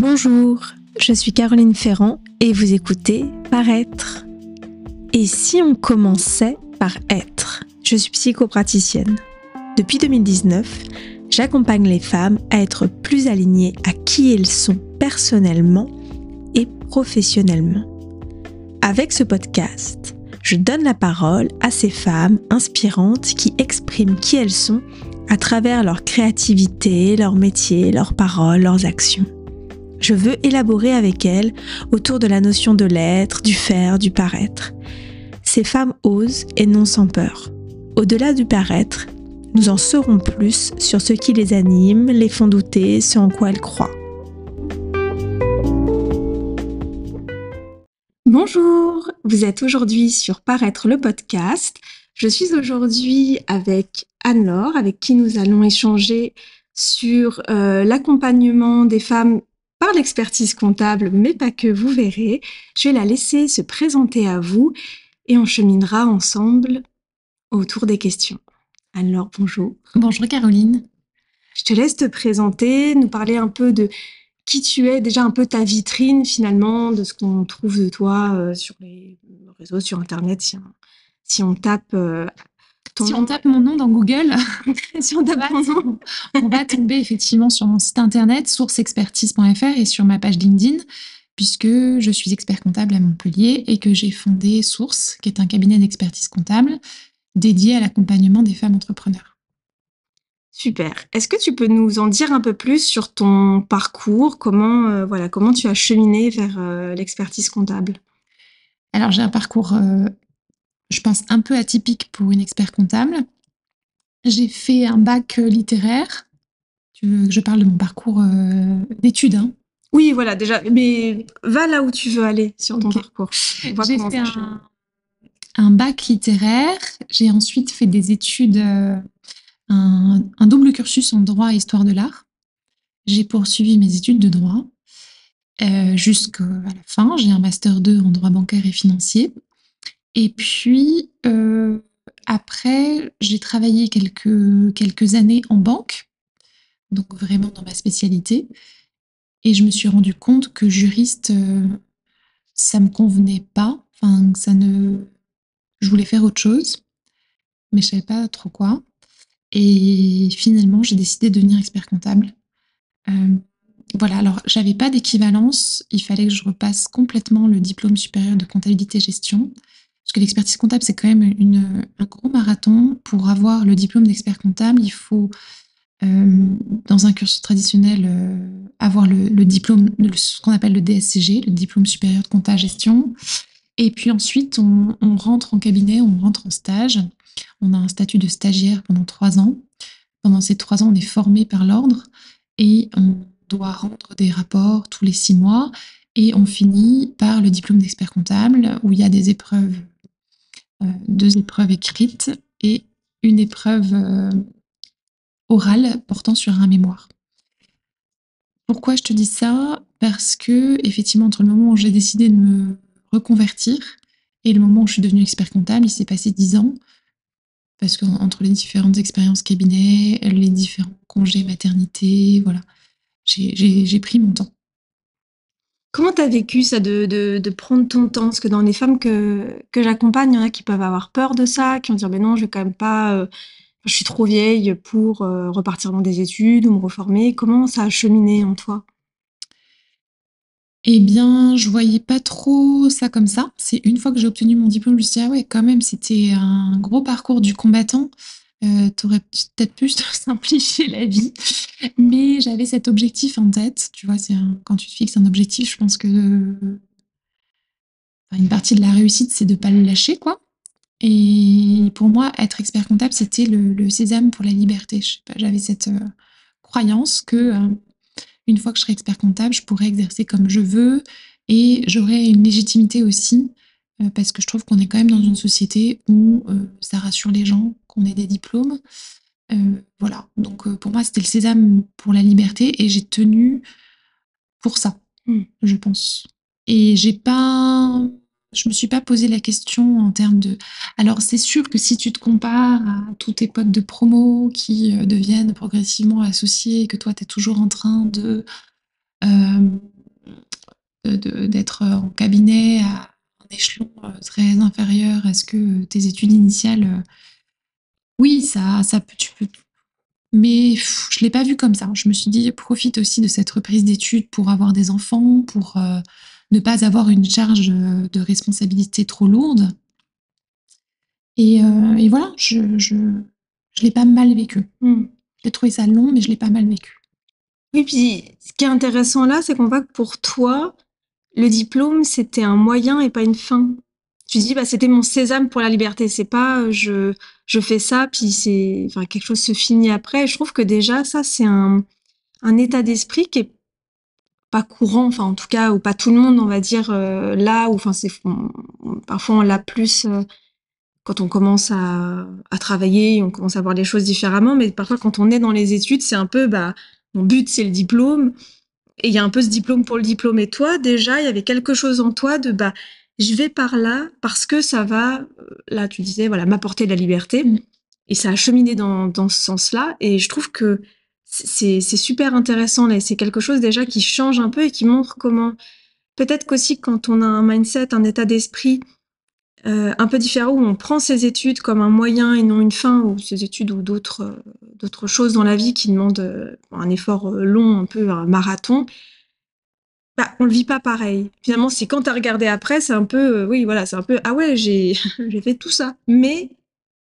Bonjour, je suis Caroline Ferrand et vous écoutez Paraître. Et si on commençait par être? Je suis psychopraticienne. Depuis 2019, j'accompagne les femmes à être plus alignées à qui elles sont personnellement et professionnellement. Avec ce podcast, je donne la parole à ces femmes inspirantes qui expriment qui elles sont à travers leur créativité, leur métier, leurs paroles, leurs actions. Je veux élaborer avec elles autour de la notion de l'être, du faire, du paraître. Ces femmes osent et non sans peur. Au-delà du paraître, nous en saurons plus sur ce qui les anime, les font douter, ce en quoi elles croient. Bonjour, vous êtes aujourd'hui sur Paraître le podcast. Je suis aujourd'hui avec Anne-Laure, avec qui nous allons échanger sur euh, l'accompagnement des femmes par l'expertise comptable, mais pas que, vous verrez. Je vais la laisser se présenter à vous et on cheminera ensemble autour des questions. Alors, bonjour. Bonjour Caroline. Je te laisse te présenter, nous parler un peu de qui tu es, déjà un peu ta vitrine finalement, de ce qu'on trouve de toi euh, sur les réseaux, sur Internet, si on, si on tape euh, si on tape mon nom dans Google, si on tape mon nom, on va tomber effectivement sur mon site internet sourceexpertise.fr et sur ma page LinkedIn, puisque je suis expert comptable à Montpellier et que j'ai fondé Source, qui est un cabinet d'expertise comptable dédié à l'accompagnement des femmes entrepreneurs. Super. Est-ce que tu peux nous en dire un peu plus sur ton parcours? Comment, euh, voilà, comment tu as cheminé vers euh, l'expertise comptable? Alors, j'ai un parcours euh, je pense, un peu atypique pour une expert comptable. J'ai fait un bac euh, littéraire. Tu veux que je parle de mon parcours euh, d'études hein? Oui, voilà, déjà. Mais va là où tu veux aller sur ton parcours. J'ai fait un, bac littéraire. J'ai ensuite fait des études, euh, un, un, double cursus en droit et histoire de l'art. J'ai poursuivi mes études de droit jusqu'à la fin. J'ai un master 2 en droit bancaire et financier. Et puis, euh, après, j'ai travaillé quelques, quelques années en banque, donc vraiment dans ma spécialité. Et je me suis rendu compte que juriste, euh, ça me convenait pas. Enfin, ça ne. Je voulais faire autre chose, mais je savais pas trop quoi. Et finalement, j'ai décidé de devenir expert comptable. Euh, voilà, alors j'avais pas d'équivalence. Il fallait que je repasse complètement le diplôme supérieur de comptabilité gestion. Parce que l'expertise comptable, c'est quand même une, un gros marathon. Pour avoir le diplôme d'expert comptable, il faut, euh, dans un cursus traditionnel, euh, avoir le, diplôme, ce qu'on appelle le DSCG, le diplôme supérieur de compta gestion. Et puis ensuite, on, rentre en cabinet, on rentre en stage. On a un statut de stagiaire pendant trois ans. Pendant ces trois ans, on est formé par l'ordre et on doit rendre des rapports tous les six mois. Et on finit par le diplôme d'expert comptable où il y a des épreuves deux épreuves écrites et une épreuve euh, orale portant sur un mémoire. Pourquoi je te dis ça? Parce que, effectivement, entre le moment où j'ai décidé de me reconvertir et le moment où je suis devenue expert comptable, il s'est passé dix ans. Parce qu'entre les différentes expériences cabinet, les différents congés maternité, voilà, j'ai pris mon temps. Comment tu vécu ça de, prendre ton temps? Parce que dans les femmes que, que j'accompagne, il y en a qui peuvent avoir peur de ça, qui vont dire Mais non, je vais quand même pas. Euh, je suis trop vieille pour euh, repartir dans des études ou me reformer. Comment ça a cheminé en toi? Eh bien, je voyais pas trop ça comme ça. C'est une fois que j'ai obtenu mon diplôme, je me suis dit Ah ouais, quand même, c'était un gros parcours du combattant. Euh, tu aurais peut-être pu te simplifier la vie. Mais j'avais cet objectif en tête. Tu vois, c'est quand tu te fixes un objectif, je pense que une partie de la réussite, c'est de ne pas le lâcher, quoi. Et pour moi, être expert comptable, c'était le, sésame pour la liberté. J'avais cette euh, croyance que euh, une fois que je serai expert comptable, je pourrais exercer comme je veux et j'aurais une légitimité aussi euh, parce que je trouve qu'on est quand même dans une société où euh, ça rassure les gens qu'on ait des diplômes. Euh, voilà, donc pour moi, c'était le sésame pour la liberté et j'ai tenu pour ça, mmh. je pense. Et j'ai pas. Je me suis pas posé la question en termes de. Alors, c'est sûr que si tu te compares à tous tes potes de promo qui deviennent progressivement associés et que toi, tu es toujours en train de d'être en cabinet à échelon très inférieur à ce que tes études initiales. oui, ça, ça peut, tu peux mais je l'ai pas vu comme ça. Je me suis dit: «Profite aussi de cette reprise d'études pour avoir des enfants, pour, euh, ne pas avoir une charge, euh, de responsabilité trop lourde» et euh, voilà, je je je l'ai pas mal vécu. Mmh. J'ai trouvé ça long, mais je l'ai pas mal vécu. Oui, puis ce qui est intéressant là, c'est qu'on voit que pour toi, le diplôme, c'était un moyen et pas une fin. Tu dis bah c'était mon sésame pour la liberté. C'est pas euh, je je fais ça puis c'est quelque chose se finit après. Je trouve que déjà ça c'est un un état d'esprit qui est pas courant enfin en tout cas ou pas tout le monde on va dire euh, là ou enfin c'est parfois on l'a plus euh, quand on commence à, à travailler on commence à voir les choses différemment. Mais parfois quand on est dans les études c'est un peu bah mon but c'est le diplôme et il y a un peu ce diplôme pour le diplôme et toi déjà il y avait quelque chose en toi de bah je vais par là parce que ça va, euh, là tu disais, voilà, m'apporter de la liberté. Mm. Et ça a cheminé dans, dans ce sens-là. Et je trouve que c'est super intéressant. Là. C'est quelque chose déjà qui change un peu et qui montre comment, peut-être qu'aussi quand on a un mindset, un état d'esprit euh, un peu différent, où on prend ses études comme un moyen et non une fin, ou ses études ou d'autres euh, choses dans la vie qui demandent un effort long, un peu un marathon, bah, on le vit pas pareil. Finalement, c'est quand tu as regardé après, c'est un peu, euh, oui, voilà, c'est un peu, ah ouais, j'ai, fait tout ça. Mais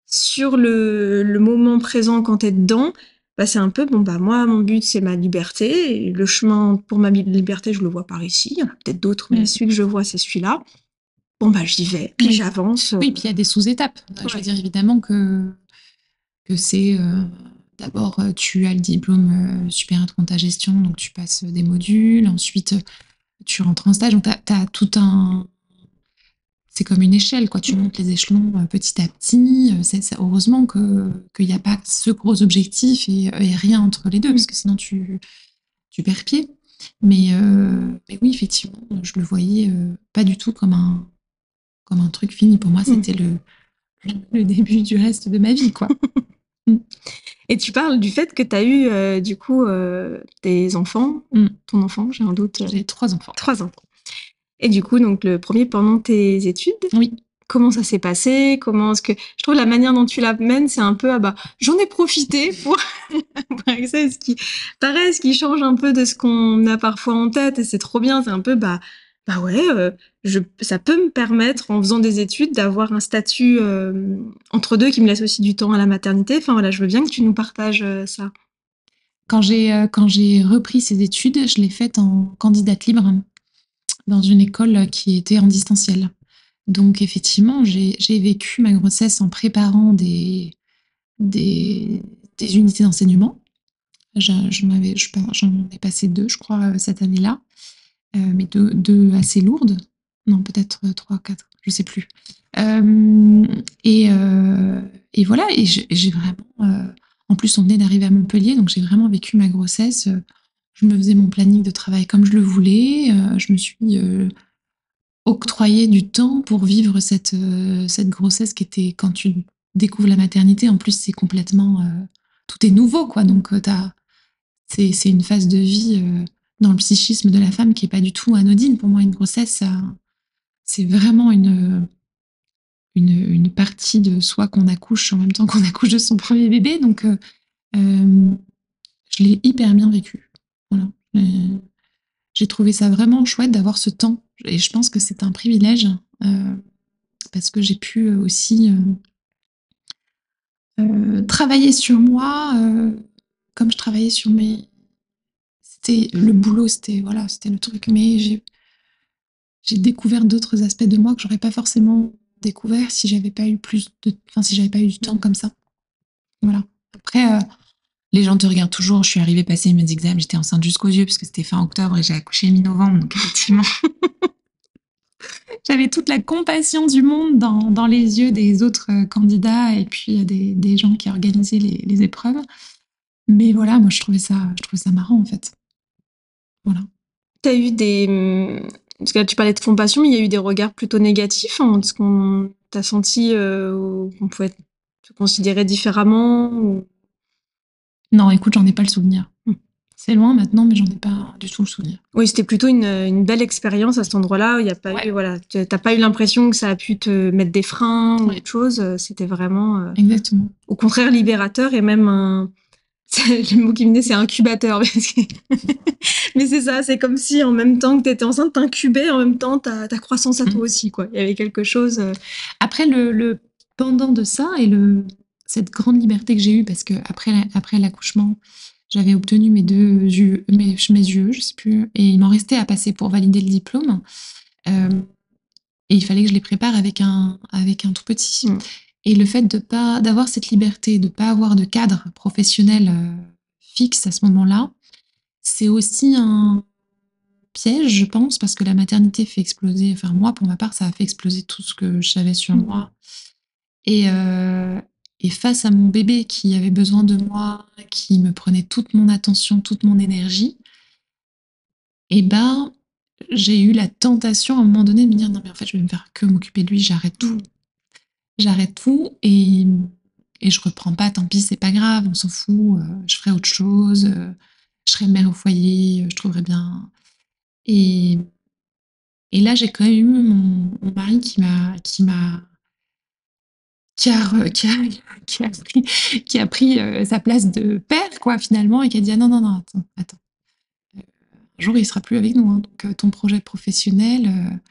sur le, le moment présent, quand tu es dedans, bah, c'est un peu, bon, bah, moi, mon but, c'est ma liberté. Et le chemin pour ma liberté, je le vois par ici. Il y en a peut-être d'autres, mais mm. celui que je vois, c'est celui-là. Bon, bah, j'y vais, puis j'avance. Oui, puis il y a des sous-étapes. Je veux dire, évidemment que, que c'est. Euh, d'abord, tu as le diplôme euh, supérieur de compta gestion, donc tu passes des modules. Ensuite, tu rentres en stage, donc tu as, tout un. C'est comme une échelle, quoi. Tu mm. montes les échelons euh, petit à petit. Euh, c'est, heureusement qu'il n'y a pas ce gros objectif et, rien entre les deux, parce que sinon tu, tu perds pied. Mais, euh, mais oui, effectivement, je le voyais pas du tout comme un, comme un truc fini. Pour moi, mm. c'était le, le début du reste de ma vie, quoi. Mm. Et tu parles du fait que tu as eu, euh, du coup, euh, des enfants. Mm. Ton enfant, j'ai un doute. J'ai trois enfants. Trois enfants. Et du coup, donc le premier pendant tes études. Oui. Comment ça s'est passé? Comment est-ce que je trouve la manière dont tu l'amènes, c'est un peu ah bah j'en ai profité pour, pour ce qui paraît, ce qui change un peu de ce qu'on a parfois en tête et c'est trop bien. C'est un peu bah bah ouais, euh, je, ça peut me permettre, en faisant des études, d'avoir un statut euh, entre deux qui me laisse aussi du temps à la maternité. Enfin voilà, je veux bien que tu nous partages euh, ça. Quand j'ai quand j'ai repris ces études, je l'ai faite en candidate libre dans une école qui était en distanciel. Donc effectivement, j'ai vécu ma grossesse en préparant des, des, des unités d'enseignement. J'en ai passé deux, je crois, cette année-là. Euh, mais deux, assez lourdes. Non, peut-être euh, trois, quatre, je sais plus. Euh, et, et, voilà, et j'ai vraiment. en plus, on venait d'arriver à Montpellier, donc j'ai vraiment vécu ma grossesse. Je me faisais mon planning de travail comme je le voulais. je me suis octroyé du temps pour vivre cette, cette grossesse qui était quand tu découvres la maternité. En plus, c'est complètement. tout est nouveau, quoi. Donc, c'est une phase de vie dans le psychisme de la femme qui est pas du tout anodine. Pour moi, une grossesse, c'est vraiment une, une, partie de soi qu'on accouche en même temps qu'on accouche de son premier bébé. Donc, euh, euh, je l'ai hyper bien vécu. J'ai trouvé ça vraiment chouette d'avoir ce temps. Et je pense que c'est un privilège euh, parce que j'ai pu aussi travailler sur moi comme je travaillais sur mes, le boulot, c'était voilà, c'était le truc. Mais j'ai découvert d'autres aspects de moi que j'aurais pas forcément découvert si j'avais pas eu plus de, enfin si j'avais pas eu du temps comme ça. Voilà. Après, euh, les gens te regardent toujours. Je suis arrivée passer mes examens, j'étais enceinte jusqu'aux yeux parce que c'était fin octobre et j'ai accouché mi-novembre, donc effectivement. J'avais toute la compassion du monde dans, dans, les yeux des autres euh, candidats et puis des, des gens qui organisaient les, les, épreuves. Mais voilà, moi je trouvais ça, je trouvais ça marrant en fait. Voilà. Tu as eu des. Hum, parce que là, tu parlais de compassion, mais il y a eu des regards plutôt négatifs. Hein, ce qu'on t'a senti euh, qu'on pouvait te considérer différemment Non, écoute, j'en ai pas le souvenir. Hum. C'est loin maintenant, mais j'en ai pas du tout le souvenir. Oui, c'était plutôt une, une belle expérience à cet endroit-là. Il y a pas Ouais. eu, voilà, tu- t'as pas eu l'impression que ça a pu te mettre des freins ou autre chose. Euh, C'était vraiment, euh, Exactement. au contraire, libérateur et même un. Le mot qui me venait, c'est incubateur. Mais c'est ça, c'est comme si en même temps que tu étais enceinte, t'incubais en même temps ta, ta croissance à toi Mhm. aussi. Quoi. Il y avait quelque chose. euh, Après, le, le pendant de ça et le, cette grande liberté que j'ai eue, parce que après, après l'accouchement, j'avais obtenu mes deux yeux, mes, mes yeux, je sais plus, et il m'en restait à passer pour valider le diplôme. Euh, et il fallait que je les prépare avec un, avec un tout petit. Mm. Et le fait de pas d'avoir cette liberté, de pas avoir de cadre professionnel euh, fixe à ce moment-là, c'est aussi un piège, je pense, parce que la maternité fait exploser. Enfin, moi, pour ma part, ça a fait exploser tout ce que je savais sur moi. Et, euh, et face à mon bébé qui avait besoin de moi, qui me prenait toute mon attention, toute mon énergie, et ben, j'ai eu la tentation à un moment donné de me dire non, mais en fait, je vais me faire que m'occuper de lui, j'arrête tout. J'arrête tout et, et je reprends pas, tant pis, c'est pas grave, on s'en fout, euh, je ferai autre chose, euh, je serai mère au foyer, euh, je trouverai bien. Et, et là, j'ai quand même eu mon, mari qui m'a qui m'a qui a, qui a, qui a pris, qui a pris sa place de père, quoi, finalement, et qui a dit ah, non, non, non, attends, attends. Un jour, il sera plus avec nous, hein, donc ton projet professionnel,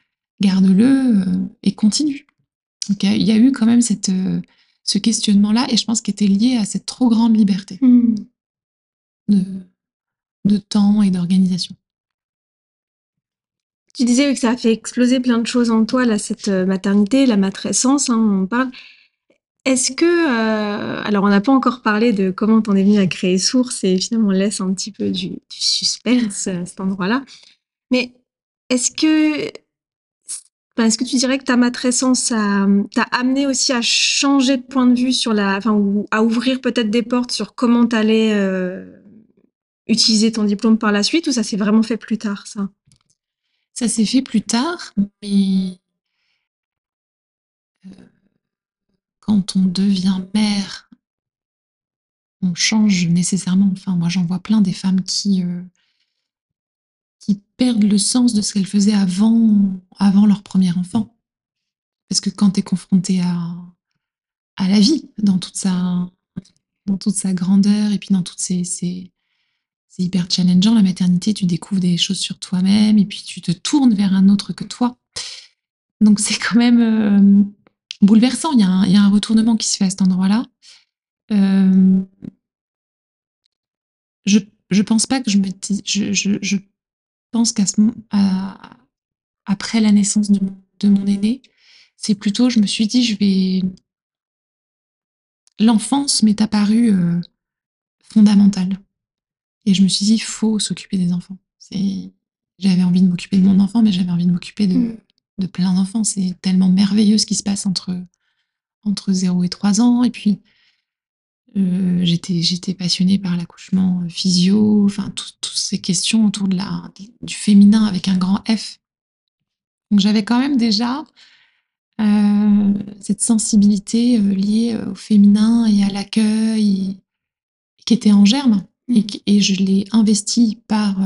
garde-le et continue. Donc, il y a- il y a eu quand même cette, euh, ce questionnement-là, et je pense qu'il était lié à cette trop grande liberté de, de temps et d'organisation. Tu disais que ça a fait exploser plein de choses en toi, là, cette euh, maternité, la matrescence, hein, on parle. Est-ce que, euh, alors on n'a pas encore parlé de comment t'en es venu à créer Source et finalement on laisse un petit peu du, du suspense à cet endroit-là. Mais est-ce que, enfin, est-ce que tu dirais que ta matrescence a- t'a amené aussi à changer de point de vue sur la, enfin, ou à ouvrir peut-être des portes sur comment t'allais euh, utiliser ton diplôme par la suite ou ça s'est vraiment fait plus tard, ça? Ça s'est fait plus tard, mais euh, quand on devient mère, on change nécessairement. Enfin, moi, j'en vois plein des femmes qui, euh, qui perdent le sens de ce qu'elles faisaient avant, avant leur premier enfant. Parce que quand tu es confronté à, à la vie, dans toute sa, dans toute sa grandeur et puis dans toutes ces, ces- c'est hyper challengeant la maternité, tu découvres des choses sur toi-même et puis tu te tournes vers un autre que toi. Donc c'est quand même euh, bouleversant, il y, a un, il y a un retournement qui se fait à cet endroit-là. Euh, je, je pense pas que je me je, je pense qu'à ce moment, à- après la naissance de mon, de mon aîné, c'est plutôt, je me suis dit, je vais. L'enfance m'est apparue euh, fondamentale. Et je me suis dit, il faut s'occuper des enfants. J'avais envie de m'occuper de mon enfant, mais j'avais envie de m'occuper de, Mm. de plein d'enfants. C'est tellement merveilleux ce qui se passe entre, entre 0 et 3 ans. Et puis, euh, j'étais, j'étais passionnée par l'accouchement euh, physio, enfin, tout- toutes ces questions autour de la, du féminin avec un grand F. Donc, j'avais quand même déjà euh, cette sensibilité euh, liée au féminin et à l'accueil, qui était en germe. Et, et je l'ai investi par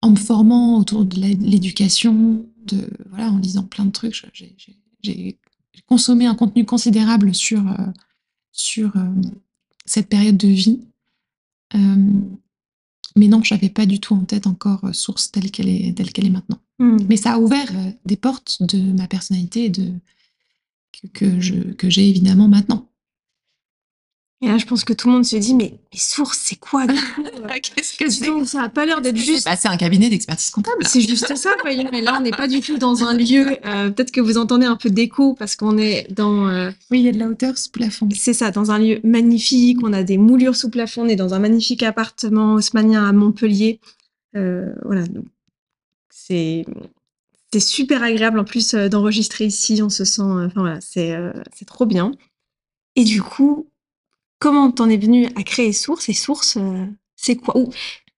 en me formant autour de l'éducation, de voilà, en lisant plein de trucs. J'ai j'ai- j'ai consommé un contenu considérable sur sur euh, cette période de vie. Euh, mais non, je n'avais pas du tout en tête encore euh, source telle qu'elle est telle qu'elle est maintenant. Hmm. Mais ça a ouvert des portes de ma personnalité et de que, que je que j'ai évidemment maintenant. Et là, je pense que tout le monde se dit, mais, mais source, c'est quoi du coup, euh, Qu'est-ce que donc, Ça a pas l'air d'être juste. Bah, C'est un cabinet d'expertise comptable. C'est juste ça, voyons. Mais là, on n'est pas du tout dans un lieu. euh, Peut-être que vous entendez un peu d'écho parce qu'on est dans. euh, Oui, il y a de la hauteur sous plafond. c'est ça, dans un lieu magnifique. On a des moulures sous plafond. On est dans un magnifique appartement haussmanien à Montpellier. Euh, voilà. C'est. C'est super agréable en plus euh, d'enregistrer ici. On se sent. euh, Enfin voilà, c'est euh, c'est trop bien. Et du coup, comment t'en es venu à créer Source Et Source, euh, c'est quoi? Ou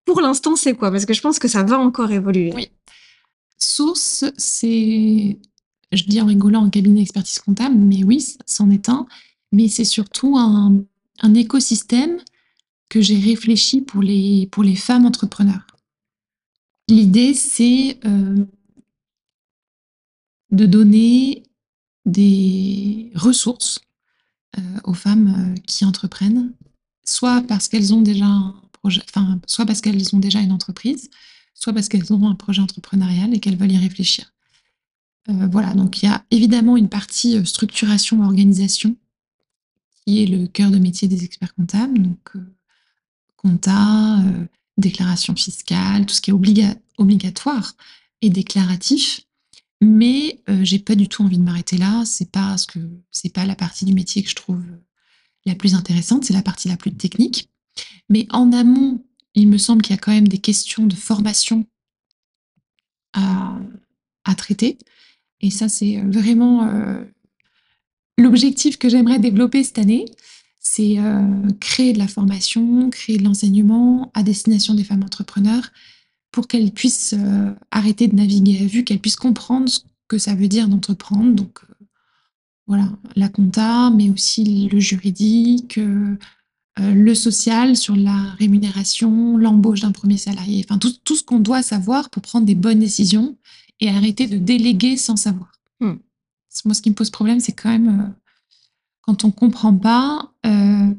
pour l'instant, c'est quoi? Parce que je pense que ça va encore évoluer. Source, c'est, je dis en rigolant, un cabinet d'expertise comptable, mais oui, c'en est un. Mais c'est surtout un, écosystème que j'ai réfléchi pour les, femmes entrepreneurs. L'idée, c'est euh, de donner des ressources aux femmes qui entreprennent, soit parce qu'elles ont déjà enfin, soit parce qu'elles ont déjà une entreprise, soit parce qu'elles ont un projet entrepreneurial et qu'elles veulent y réfléchir. voilà, donc il y a évidemment une partie structuration, organisation, qui est le cœur de métier des experts comptables, donc compta, euh, déclaration fiscale, tout ce qui est obligatoire et déclaratif. Mais euh, j'ai pas du tout envie de m'arrêter là. C'est pas ce que c'est pas la partie du métier que je trouve la plus intéressante. C'est la partie la plus technique. Mais en amont, il me semble qu'il y a quand même des questions de formation à, traiter. Et ça, c'est vraiment euh, l'objectif que j'aimerais développer cette année c'est euh, créer de la formation, créer de l'enseignement à destination des femmes entrepreneurs pour qu'elles puissent euh, arrêter de naviguer à vue, qu'elles puissent comprendre ce que ça veut dire d'entreprendre. Donc euh, voilà, la compta, mais aussi le juridique, le social sur la rémunération, l'embauche d'un premier salarié, enfin tout, tout ce qu'on doit savoir pour prendre des bonnes décisions et arrêter de déléguer sans savoir. Hmm. Moi, ce qui me pose problème, c'est quand même quand on comprend pas, euh,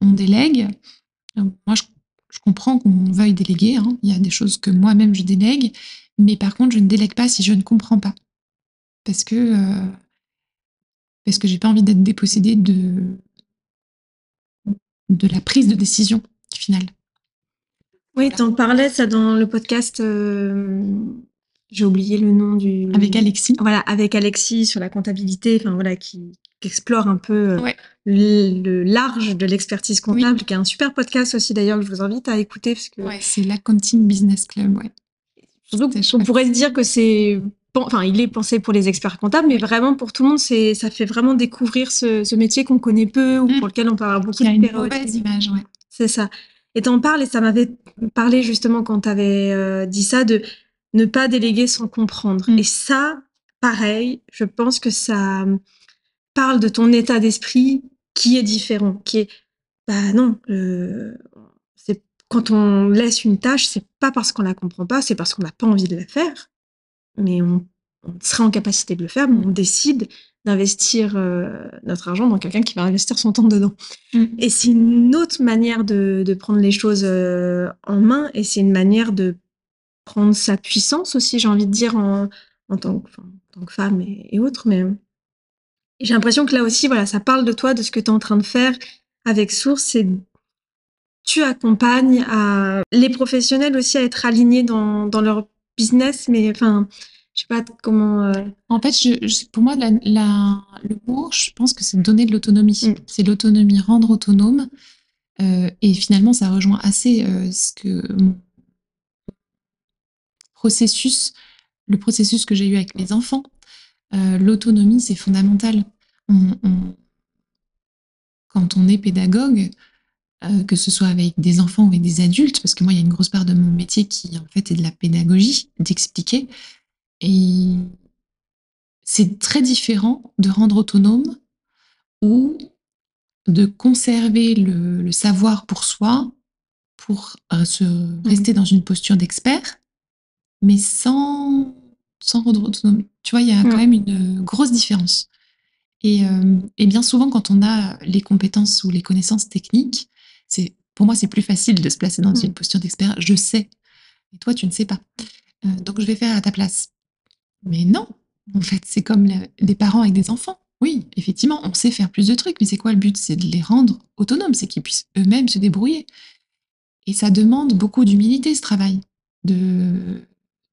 on délègue. Moi, je, comprends qu'on veuille déléguer. Hein. Il y a des choses que moi-même je délègue, mais par contre, je ne délègue pas si je ne comprends pas, parce que euh, parce que j'ai pas envie d'être dépossédée de de la prise de décision finale. Oui, tu en parlais ça dans le podcast. Euh, j'ai oublié le nom du. Avec Alexis. Voilà, avec Alexis sur la comptabilité, enfin voilà, qui, explore un peu euh, le, large de l'expertise comptable, qui est un super podcast aussi d'ailleurs que je vous invite à écouter parce que. Ouais, c'est l'Accounting Business Club, ouais. on pourrait se dire que c'est enfin, il est pensé pour les experts comptables, mais vraiment pour tout le monde, c'est, ça fait vraiment découvrir ce, métier qu'on connaît peu ou mm. pour lequel on parle beaucoup. Il y a une mauvaise image, ouais. C'est ça. Et t'en parles et ça m'avait parlé justement quand t'avais euh, dit ça de ne pas déléguer sans comprendre. Mm. Et ça, pareil, je pense que ça parle de ton état d'esprit qui est différent, qui est, bah non, c'est quand on laisse une tâche, c'est pas parce qu'on la comprend pas, c'est parce qu'on n'a pas envie de la faire, mais on, on, serait en capacité de le faire, mais on décide d'investir euh, notre argent dans quelqu'un qui va investir son temps dedans. Mm. Et c'est une autre manière de, de prendre les choses euh, en main, et c'est une manière de prendre sa puissance aussi, j'ai envie de dire, en, en, tant, que, tant, que, femme et, autres. Mais j'ai l'impression que là aussi, voilà, ça parle de toi, de ce que tu es en train de faire avec Source. Et tu accompagnes à, les professionnels aussi à être alignés dans, dans leur business, mais enfin, je sais pas comment. Euh, en fait, je, pour moi, la, le mot, je pense que c'est donner de l'autonomie. Mm. C'est l'autonomie, rendre autonome. Euh, et finalement, ça rejoint assez euh, ce que mon processus, le processus que j'ai eu avec mes enfants. Euh, l'autonomie, c'est fondamental. quand on est pédagogue, euh, que ce soit avec des enfants ou avec des adultes, parce que moi, il y a une grosse part de mon métier qui, en fait, est de la pédagogie, d'expliquer. Et c'est très différent de rendre autonome ou de conserver le, savoir pour soi, pour euh, se mmh. rester dans une posture d'expert, mais sans, sans rendre autonome. Tu vois, il y a quand même une grosse différence. Et, euh, et, bien souvent, quand on a les compétences ou les connaissances techniques, c'est pour moi, c'est plus facile de se placer dans une posture d'expert. Je sais. Et toi, tu ne sais pas. Euh, donc, je vais faire à ta place. Mais non, en fait, c'est comme les parents avec des enfants. Oui, effectivement, on sait faire plus de trucs, mais c'est quoi le but? C'est de les rendre autonomes, c'est qu'ils puissent eux-mêmes se débrouiller. Et ça demande beaucoup d'humilité, ce travail, de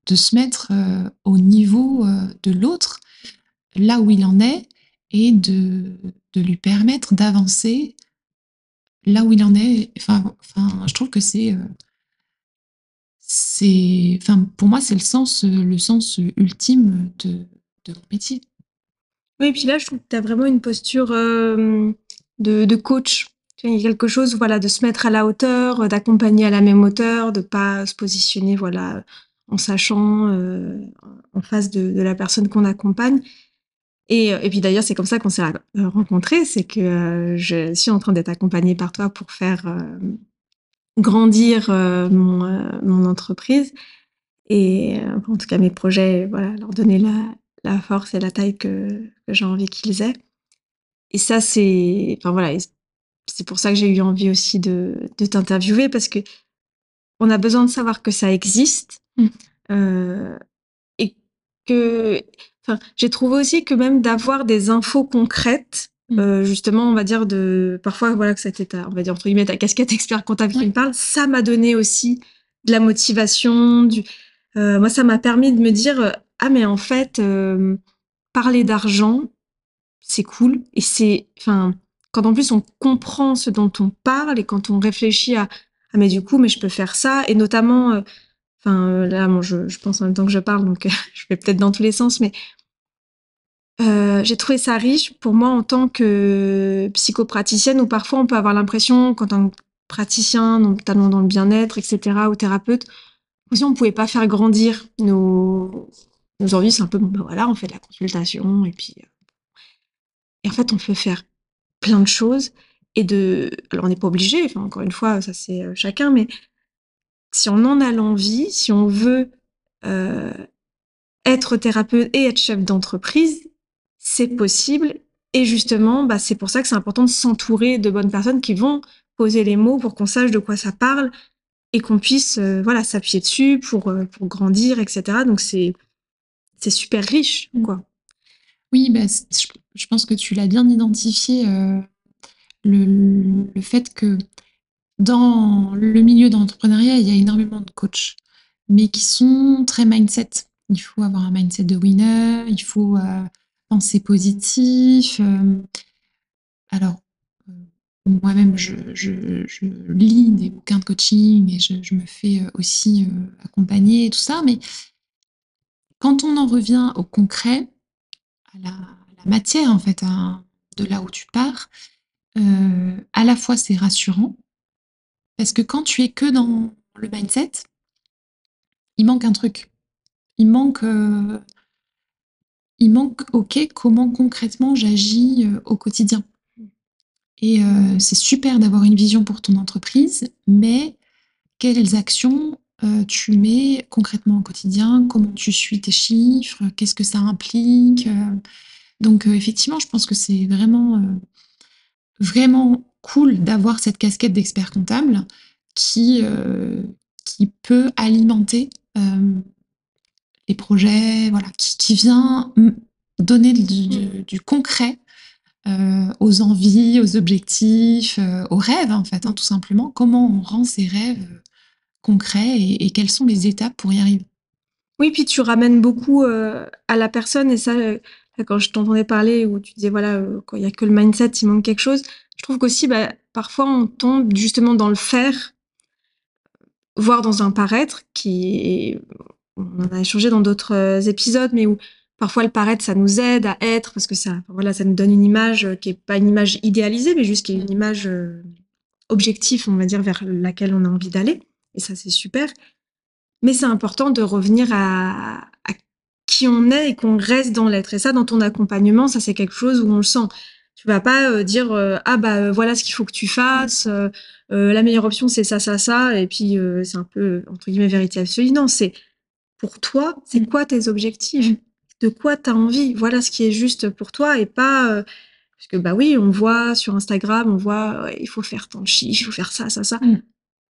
de se mettre euh, au niveau euh, de l'autre, là où il en est, et de, de lui permettre d'avancer là où il en est. Enfin, enfin je trouve que c'est. Euh, enfin, pour moi, c'est le sens, le sens ultime de, de mon métier. Oui, et puis là, je trouve que tu as vraiment une posture de, de, coach. Il y a quelque chose, voilà, de se mettre à la hauteur, d'accompagner à la même hauteur, de pas se positionner, voilà, en sachant euh, en face de, la personne qu'on accompagne. Et, et puis d'ailleurs, c'est comme ça qu'on s'est rencontrés, c'est que je suis en train d'être accompagnée par toi pour faire grandir mon, mon entreprise et en tout cas mes projets, voilà, leur donner la, la force et la taille que, que j'ai envie qu'ils aient. Et ça, c'est, enfin voilà, c'est pour ça que j'ai eu envie aussi de, de t'interviewer parce que on a besoin de savoir que ça existe mmh. euh, et que, j'ai trouvé aussi que même d'avoir des infos concrètes, mmh. euh, justement, on va dire de, parfois voilà que c'était, ta, on va dire entre guillemets ta casquette expert comptable qui me parle, ça m'a donné aussi de la motivation, du, euh, moi ça m'a permis de me dire ah mais en fait parler d'argent c'est cool et c'est enfin quand en plus on comprend ce dont on parle et quand on réfléchit à ah mais du coup mais je peux faire ça et notamment euh, enfin euh, là je, pense en même temps que je parle donc je vais peut-être dans tous les sens mais euh, j'ai trouvé ça riche pour moi en tant que psychopraticienne où parfois on peut avoir l'impression quand un praticien notamment dans le bien-être etc ou thérapeute aussi on pouvait pas faire grandir nos Aujourd'hui, c'est un peu, bon, ben voilà, on fait de la consultation et puis. Euh, et en fait, on peut faire plein de choses et de. Alors, on n'est pas obligé, encore une fois, ça c'est euh, chacun, mais si on en a l'envie, si on veut euh, être thérapeute et être chef d'entreprise, c'est possible. Et justement, bah, c'est pour ça que c'est important de s'entourer de bonnes personnes qui vont poser les mots pour qu'on sache de quoi ça parle et qu'on puisse voilà s'appuyer dessus pour, pour grandir, etc. Donc c'est c'est super riche, quoi. Oui, bah, je pense que tu l'as bien identifié, euh, le, fait que dans le milieu de l'entrepreneuriat, il y a énormément de coachs, mais qui sont très mindset. Il faut avoir un mindset de winner, il faut euh, penser positif. Euh. alors, moi-même, je, lis des bouquins de coaching et je, je me fais aussi accompagner et tout ça, mais quand on en revient au concret, à la, matière en fait, de là où tu pars, euh, à la fois c'est rassurant, parce que quand tu es que dans le mindset, il manque un truc. Il manque, euh, il manque, ok, comment concrètement j'agis euh, au quotidien. Et c'est super d'avoir une vision pour ton entreprise, mais quelles actions tu mets concrètement au quotidien, comment tu suis tes chiffres, qu'est-ce que ça implique? Donc effectivement, je pense que c'est vraiment, vraiment cool d'avoir cette casquette d'expert comptable qui, qui peut alimenter les projets, voilà, qui, vient donner du, concret aux envies, aux objectifs, aux rêves en fait, hein, tout simplement. Comment on rend ces rêves concret et, quelles sont les étapes pour y arriver? Oui, puis tu ramènes beaucoup euh, à la personne et ça, euh, quand je t'entendais parler où tu disais voilà, euh, quand il y a que le mindset, il manque quelque chose. Je trouve qu'aussi, bah, parfois, on tombe justement dans le faire, voire dans un paraître qui on en a échangé dans d'autres épisodes, mais où parfois le paraître, ça nous aide à être parce que ça, voilà, ça nous donne une image qui est pas une image idéalisée, mais juste qui est une image objective, on va dire, vers laquelle on a envie d'aller et ça c'est super. Mais c'est important de revenir à, qui on est et qu'on reste dans l'être. Et ça, dans ton accompagnement, ça c'est quelque chose où on le sent. Tu vas pas euh, dire euh, ah bah euh, voilà ce qu'il faut que tu fasses. la meilleure option c'est ça ça ça et puis c'est un peu entre guillemets vérité absolue. Non, c'est pour toi, c'est mm. quoi tes objectifs, de quoi tu as envie? Voilà ce qui est juste pour toi et pas parce que bah oui, on voit sur Instagram, on voit il faut faire tant de chiffres, il faut faire ça ça ça. Mm.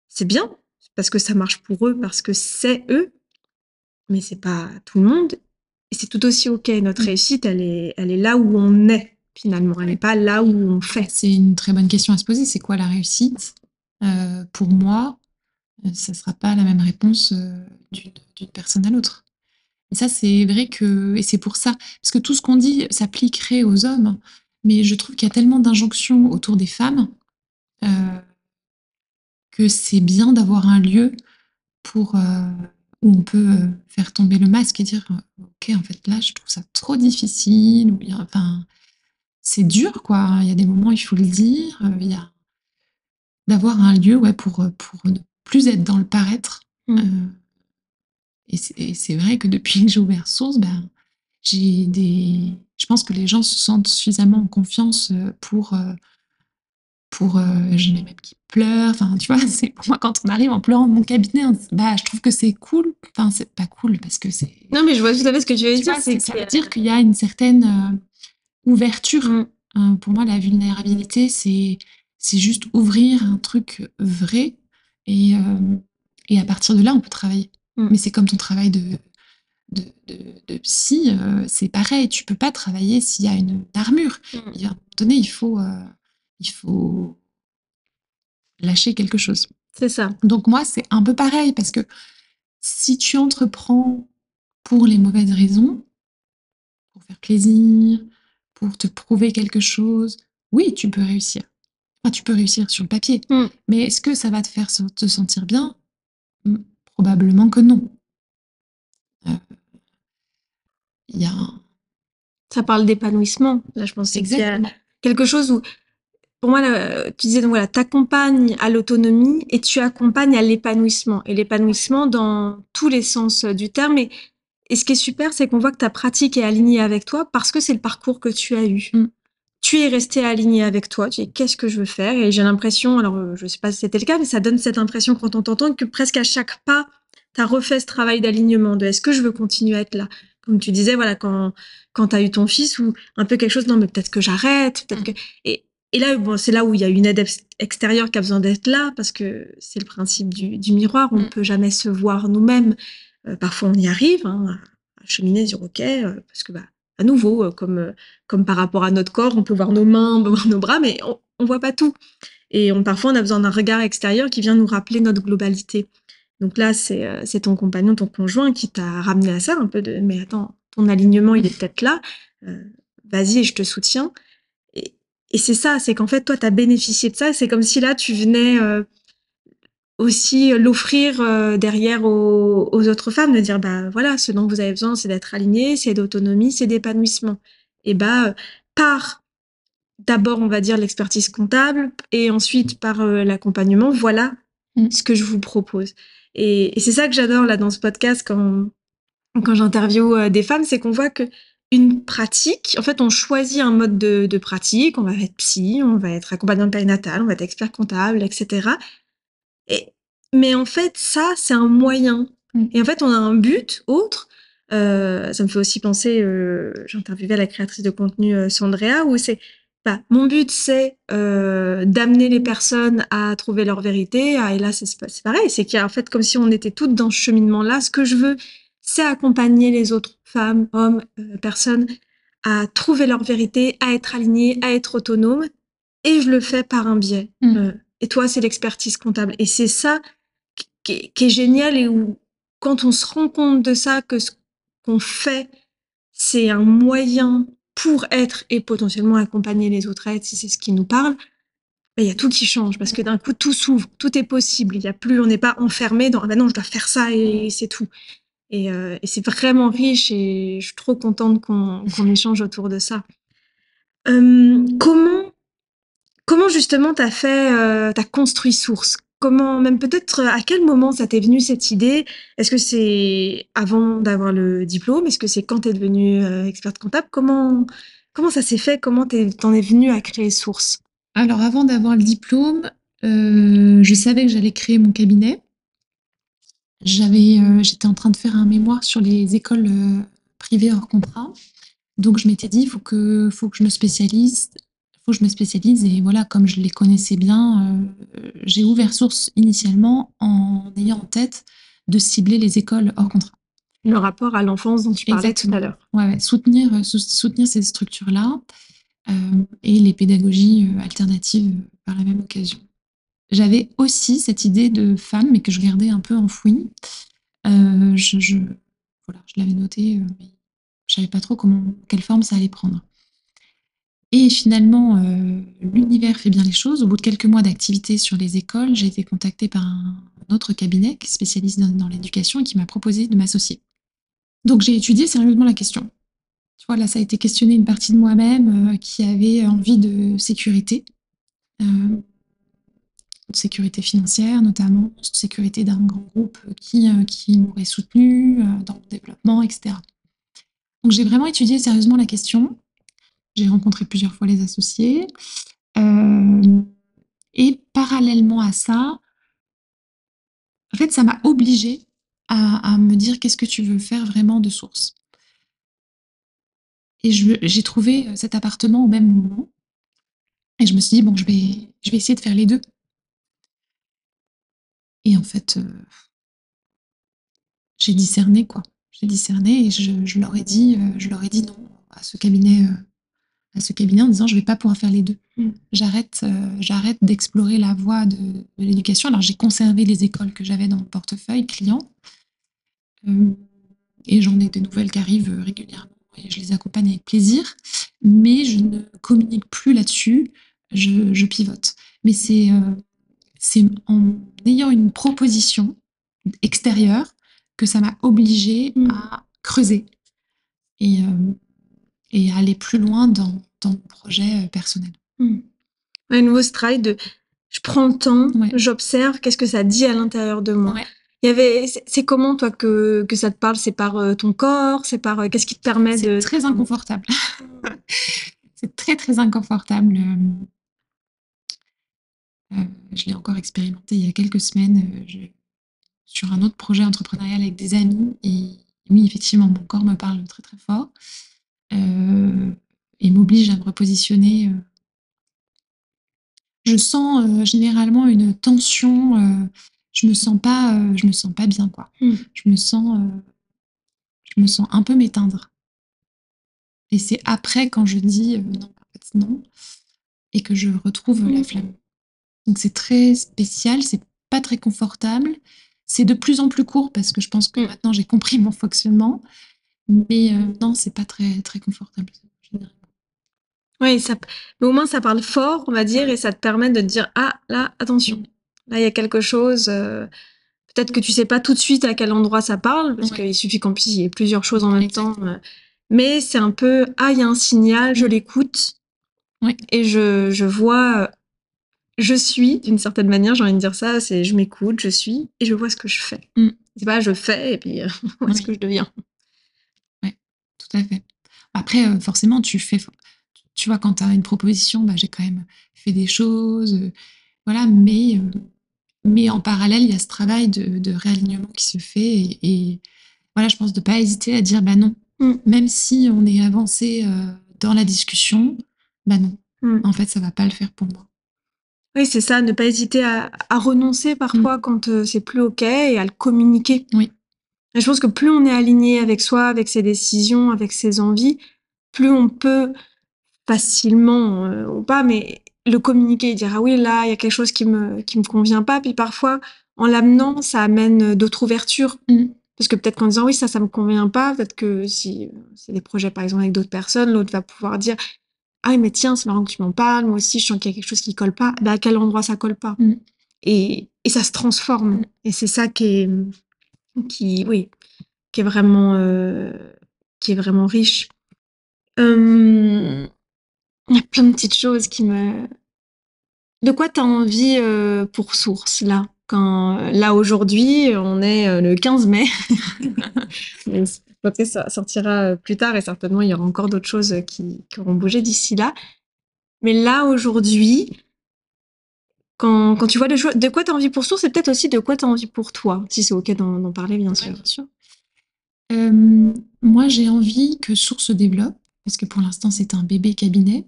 C'est bien, parce que ça marche pour eux, parce que c'est eux, mais c'est pas tout le monde. Et c'est tout aussi ok. Notre mmh. réussite, elle est, elle est là où on est finalement. Elle n'est pas là où on fait. C'est une très bonne question à se poser. C'est quoi la réussite euh, Pour moi, euh, ça ne sera pas la même réponse euh, d'une personne à l'autre. Et ça, c'est vrai que, et c'est pour ça, parce que tout ce qu'on dit s'appliquerait aux hommes, mais je trouve qu'il y a tellement d'injonctions autour des femmes que c'est bien d'avoir un lieu pour où on peut euh, faire tomber le masque et dire ok en fait là je trouve ça trop difficile ou bien enfin c'est dur quoi il y a des moments il faut le dire euh, il y a d'avoir un lieu ouais pour pour ne plus être dans le paraître mmh. et c'est vrai que depuis que j'ai ouvert Source ben j'ai des. Je pense que les gens se sentent suffisamment en confiance pour. Pour j'ai les mêmes qui pleurent. Enfin, tu vois, c'est pour moi quand on arrive en pleurant dans mon cabinet, bah, je trouve que c'est cool. Enfin, c'est pas cool parce que c'est. Non, mais je vois tout à fait ce que tu veux dire. C'est ça veut dire qu'il y a une certaine ouverture. Mmh. Euh, pour moi, la vulnérabilité, c'est c'est juste ouvrir un truc vrai et, euh, et à partir de là, on peut travailler. Mmh. Mais c'est comme ton travail de, de, de, psy, euh, c'est pareil. Tu peux pas travailler s'il y a une armure. Y a un moment donné, il faut, il faut lâcher quelque chose. C'est ça. Donc moi, c'est un peu pareil parce que si tu entreprends pour les mauvaises raisons, pour faire plaisir, pour te prouver quelque chose, oui, tu peux réussir. Enfin, tu peux réussir sur le papier. Mm. Mais est-ce que ça va te faire te sentir bien? Mm, Probablement que non. Euh, il y a Ça parle d'épanouissement. Là, je pense Exactement. quelque chose où, pour moi, tu disais, donc voilà, t'accompagnes à l'autonomie et tu accompagnes à l'épanouissement. Et l'épanouissement dans tous les sens du terme. Et et ce qui est super, c'est qu'on voit que ta pratique est alignée avec toi parce que c'est le parcours que tu as eu. Mm. Tu es resté aligné avec toi. Tu dis qu'est-ce que je veux faire? Et j'ai l'impression, alors euh, je ne sais pas si c'était le cas, mais ça donne cette impression quand on t'entend que presque à chaque pas, tu as refait ce travail d'alignement de est-ce que je veux continuer à être là? Comme tu disais, voilà, quand, quand tu as eu ton fils ou un peu quelque chose, non, mais peut-être que j'arrête, peut-être mm. que. Et, et là, bon, c'est là où il y a une aide extérieure qui a besoin d'être là, parce que c'est le principe du, du miroir. On ne mm. peut jamais se voir nous-mêmes. Euh, parfois, on y arrive hein, à cheminer, dire OK, euh, parce que, bah, à nouveau, euh, comme, comme par rapport à notre corps, on peut voir nos mains, on peut voir nos bras, mais on ne voit pas tout. Et on, parfois, on a besoin d'un regard extérieur qui vient nous rappeler notre globalité. Donc là, c'est ton compagnon, ton conjoint qui t'a ramené à ça, un peu de mais attends, ton alignement, il est peut-être là, vas-y, je te soutiens. Et, et c'est ça, c'est qu'en fait, toi, tu as bénéficié de ça. C'est comme si là, tu venais aussi euh, l'offrir euh, derrière aux, autres femmes, de dire bah voilà, ce dont vous avez besoin, c'est d'être aligné, c'est d'autonomie, c'est d'épanouissement. Et bah euh, par d'abord, on va dire l'expertise comptable, et ensuite par l'accompagnement, voilà mmh. ce que je vous propose. Et, c'est ça que j'adore là dans ce podcast quand quand j'interviewe des femmes, c'est qu'on voit que une pratique, en fait, on choisit un mode de, de pratique, on va être psy, on va être accompagnant périnatal, on va être expert comptable, etc. Et, mais en fait, ça, c'est un moyen. Mm. Et en fait, on a un but autre. Euh, ça me fait aussi penser, euh, j'ai interviewé la créatrice de contenu euh, Sandrea, où c'est, bah, mon but, c'est euh, d'amener les personnes à trouver leur vérité. Ah, et là, c'est pareil, c'est qu'il y a en fait comme si on était toutes dans ce cheminement-là. Ce que je veux, c'est accompagner les autres femmes, hommes, euh, personnes à trouver leur vérité, à être alignées, à être autonomes. Et je le fais par un biais. Mm. Et toi, c'est l'expertise comptable. Et c'est ça qui est, génial et où, quand on se rend compte de ça, que ce qu'on fait, c'est un moyen pour être et potentiellement accompagner les autres êtres, si c'est ce qui nous parle, ben, il y a tout qui change parce que d'un coup, tout s'ouvre, tout est possible. Il y a plus, on n'est pas enfermé dans, ah ben non, je dois faire ça et c'est tout. Et, euh, et c'est vraiment riche et je suis trop contente qu'on échange autour de ça. comment Comment justement t'as fait, euh, t'as construit Source? Comment, même peut-être, à quel moment ça t'est venu cette idée? Est-ce que c'est avant d'avoir le diplôme? Est-ce que c'est quand t'es devenue euh, experte comptable? Comment, comment ça s'est fait? Comment t'en es, venue à créer Source? Alors, avant d'avoir le diplôme, je savais que j'allais créer mon cabinet. J'avais, j'étais en train de faire un mémoire sur les écoles privées hors contrat. Donc, je m'étais dit, il faut que, faut que je me spécialise faut que je me spécialise. Et voilà, comme je les connaissais bien, euh, j'ai ouvert Source initialement en ayant en tête de cibler les écoles hors contrat. Le rapport à l'enfance dont tu parlais tout à l'heure. Ouais, soutenir, euh, soutenir ces structures-là euh, et les pédagogies alternatives par la même occasion. J'avais aussi cette idée de femme, mais que je gardais un peu enfouie. je, je, l'avais noté, mais je savais pas trop comment, quelle forme ça allait prendre. Et finalement, euh, l'univers fait bien les choses. Au bout de quelques mois d'activité sur les écoles, j'ai été contactée par un autre cabinet qui spécialise dans, l'éducation et qui m'a proposé de m'associer. Donc j'ai étudié sérieusement la question. Tu vois, là, ça a été questionné une partie de moi-même euh, qui avait envie de sécurité, euh, de sécurité financière notamment, de sécurité d'un grand groupe qui, qui m'aurait soutenu dans le développement, etc. Donc j'ai vraiment étudié sérieusement la question. J'ai rencontré plusieurs fois les associés. Euh, et parallèlement à ça, en fait, ça m'a obligée à, me dire qu'est-ce que tu veux faire vraiment de source. Et j'ai trouvé cet appartement au même moment. Et je me suis dit, bon, je vais, je vais essayer de faire les deux. Et en fait, euh, j'ai discerné, quoi. J'ai discerné et je, leur ai dit, euh, je leur ai dit non à ce cabinet, euh, à ce cabinet en disant je vais pas pouvoir faire les deux. Mm. J'arrête, j'arrête d'explorer la voie de, l'éducation. Alors j'ai conservé les écoles que j'avais dans mon portefeuille client et j'en ai des nouvelles qui arrivent régulièrement et je les accompagne avec plaisir, mais je ne communique plus là-dessus. Je, pivote. Mais c'est c'est en ayant une proposition extérieure que ça m'a obligée mmh. à creuser et, euh, et à aller plus loin dans, dans mon projet euh, personnel. Mmh. Un nouveau stride de je prends le temps, j'observe, qu'est-ce que ça dit à l'intérieur de moi. Il y avait, c'est comment toi que, que ça te parle? C'est par euh, ton corps C'est par qu'est-ce qui te permet de C'est très inconfortable. c'est très très inconfortable. Euh, je l'ai encore expérimenté il y a quelques semaines euh, sur un autre projet entrepreneurial avec des amis. Et oui, effectivement, mon corps me parle très très fort euh, et m'oblige à me repositionner. Je sens généralement une tension. je me sens pas, je me sens pas bien quoi. Mmh. Je me sens, je me sens un peu m'éteindre. Et c'est après quand je dis non, en fait, non, et que je retrouve la mmh. flamme. Donc c'est très spécial, c'est pas très confortable. C'est de plus en plus court parce que je pense que mm. maintenant j'ai compris mon fonctionnement. Mais euh, non, c'est pas très, très confortable Oui, ça, mais au moins ça parle fort, on va dire, et ça te permet de te dire Ah, là, attention, là il y a quelque chose. Euh, peut-être que tu sais pas tout de suite à quel endroit ça parle, parce qu'il suffit qu'en plus il y ait plusieurs choses en même temps. Euh, mais c'est un peu Ah, il y a un signal, je mm. l'écoute. Et je, je vois je suis d'une certaine manière, j'ai envie de dire ça, c'est je m'écoute, je suis et je vois ce que je fais. Mm. C'est pas je fais et puis euh, où est-ce que je deviens. Oui, tout à fait. Après, euh, forcément, tu fais, tu vois, quand tu as une proposition, bah, j'ai quand même fait des choses, euh, voilà, mais, mais en parallèle, il y a ce travail de, réalignement qui se fait et, voilà, je pense de pas hésiter à dire bah non, mm. même si on est avancé dans la discussion, bah non, mm. en fait, ça va pas le faire pour moi. Oui, c'est ça, ne pas hésiter à, renoncer parfois mm. quand euh, c'est plus OK et à le communiquer. Oui. je pense que plus on est aligné avec soi, avec ses décisions, avec ses envies, plus on peut facilement euh, ou pas, mais le communiquer et dire ah oui là il y a quelque chose qui me qui me convient pas. Puis parfois en l'amenant ça amène d'autres ouvertures. Mm. Parce que peut-être qu'en disant oui ça ça me convient pas, peut-être que si euh, c'est des projets par exemple avec d'autres personnes, l'autre va pouvoir dire ah mais tiens c'est marrant que tu m'en parles. Moi aussi je sens qu'il y a quelque chose qui colle pas. Bah à quel endroit ça colle pas? Mm. et, et, ça se transforme. Mm. et c'est ça qui est qui oui qui est vraiment euh, qui est vraiment riche. Hum, il y a plein de petites choses qui me de quoi tu as envie euh, pour source là? Quand là aujourd'hui on est euh, le 15 mai ça sortira euh, plus tard et certainement il y aura encore d'autres choses euh, qui, auront bougé d'ici là. Mais là, aujourd'hui, quand, tu vois de quoi tu as envie pour source, c'est peut-être aussi de quoi tu as envie pour toi, si c'est OK d'en parler, bien sûr. Euh, moi, j'ai envie que Source se développe, parce que pour l'instant, c'est un bébé cabinet,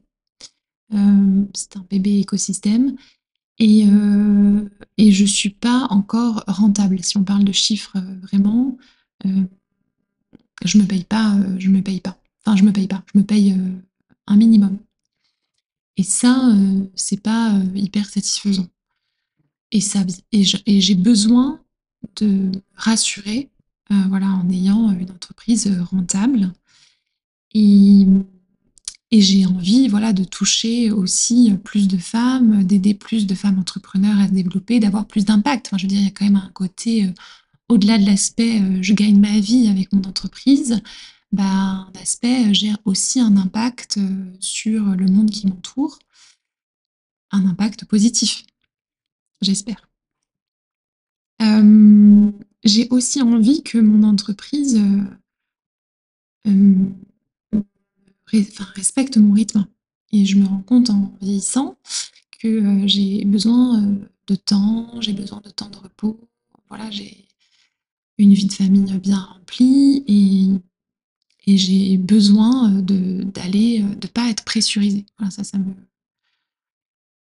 c'est un bébé écosystème, et, et je ne suis pas encore rentable. Si on parle de chiffres vraiment, je me paye pas, euh, je me paye pas. Enfin, je me paye pas, je me paye euh, un minimum. Et ça, euh, c'est pas hyper satisfaisant. Et ça, et j'ai besoin de rassurer, voilà, en ayant une entreprise rentable. Et, j'ai envie, voilà, de toucher aussi plus de femmes, d'aider plus de femmes entrepreneurs à se développer, d'avoir plus d'impact. Enfin, je veux dire, il y a quand même un côté au-delà de l'aspect euh, je gagne ma vie avec mon entreprise, bah, aspect euh, j'ai aussi un impact euh, sur le monde qui m'entoure, un impact positif, j'espère. j'ai aussi envie que mon entreprise respecte mon rythme. Et je me rends compte en vieillissant que euh, j'ai besoin euh, de temps, j'ai besoin de temps de repos. Voilà, j'ai une vie de famille bien remplie et, et j'ai besoin d'aller, de, de pas être pressurisée. Voilà, ça, ça me.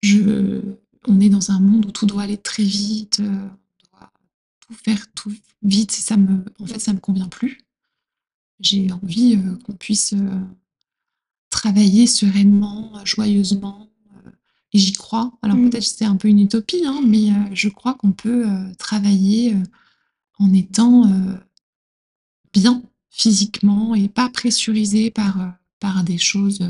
Je, on est dans un monde où tout doit aller très vite, on doit tout faire tout vite. ça me, en fait, ça me convient plus. J'ai envie qu'on puisse travailler sereinement, joyeusement. Euh, et j'y crois. Alors mmh. peut-être c'est un peu une utopie, hein, mais euh, je crois qu'on peut euh, travailler en étant bien physiquement et pas pressurisé par, par des choses.